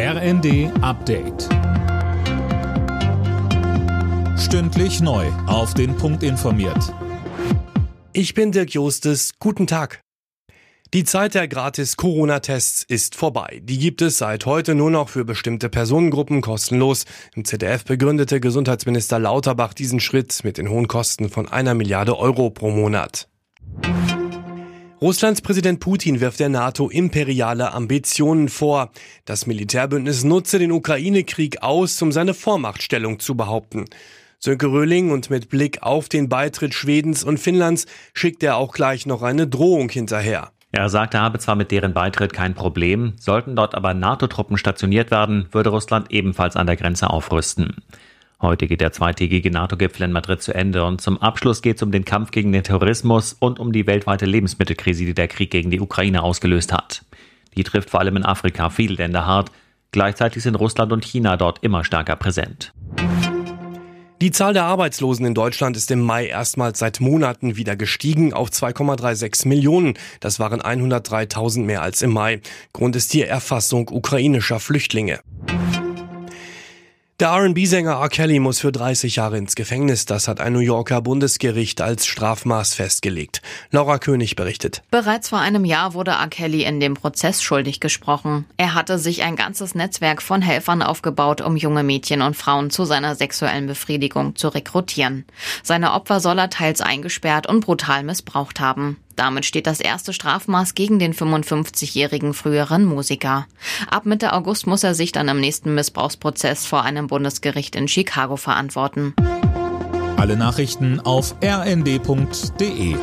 RND Update. Stündlich neu. Auf den Punkt informiert. Ich bin Dirk Jostes. Guten Tag. Die Zeit der gratis Corona-Tests ist vorbei. Die gibt es seit heute nur noch für bestimmte Personengruppen kostenlos. Im ZDF begründete Gesundheitsminister Lauterbach diesen Schritt mit den hohen Kosten von einer Milliarde Euro pro Monat. Russlands Präsident Putin wirft der NATO imperiale Ambitionen vor. Das Militärbündnis nutze den Ukraine-Krieg aus, um seine Vormachtstellung zu behaupten. Sönke Röhling und mit Blick auf den Beitritt Schwedens und Finnlands schickt er auch gleich noch eine Drohung hinterher. Er sagte, er habe zwar mit deren Beitritt kein Problem, sollten dort aber NATO-Truppen stationiert werden, würde Russland ebenfalls an der Grenze aufrüsten. Heute geht der zweitägige NATO-Gipfel in Madrid zu Ende und zum Abschluss geht es um den Kampf gegen den Terrorismus und um die weltweite Lebensmittelkrise, die der Krieg gegen die Ukraine ausgelöst hat. Die trifft vor allem in Afrika viele Länder hart. Gleichzeitig sind Russland und China dort immer stärker präsent. Die Zahl der Arbeitslosen in Deutschland ist im Mai erstmals seit Monaten wieder gestiegen auf 2,36 Millionen. Das waren 103.000 mehr als im Mai. Grund ist die Erfassung ukrainischer Flüchtlinge. Der R&B-Sänger R. Kelly muss für 30 Jahre ins Gefängnis. Das hat ein New Yorker Bundesgericht als Strafmaß festgelegt. Laura König berichtet. Bereits vor einem Jahr wurde R. Kelly in dem Prozess schuldig gesprochen. Er hatte sich ein ganzes Netzwerk von Helfern aufgebaut, um junge Mädchen und Frauen zu seiner sexuellen Befriedigung zu rekrutieren. Seine Opfer soll er teils eingesperrt und brutal missbraucht haben. Damit steht das erste Strafmaß gegen den 55-jährigen früheren Musiker. Ab Mitte August muss er sich dann im nächsten Missbrauchsprozess vor einem Bundesgericht in Chicago verantworten. Alle Nachrichten auf rnd.de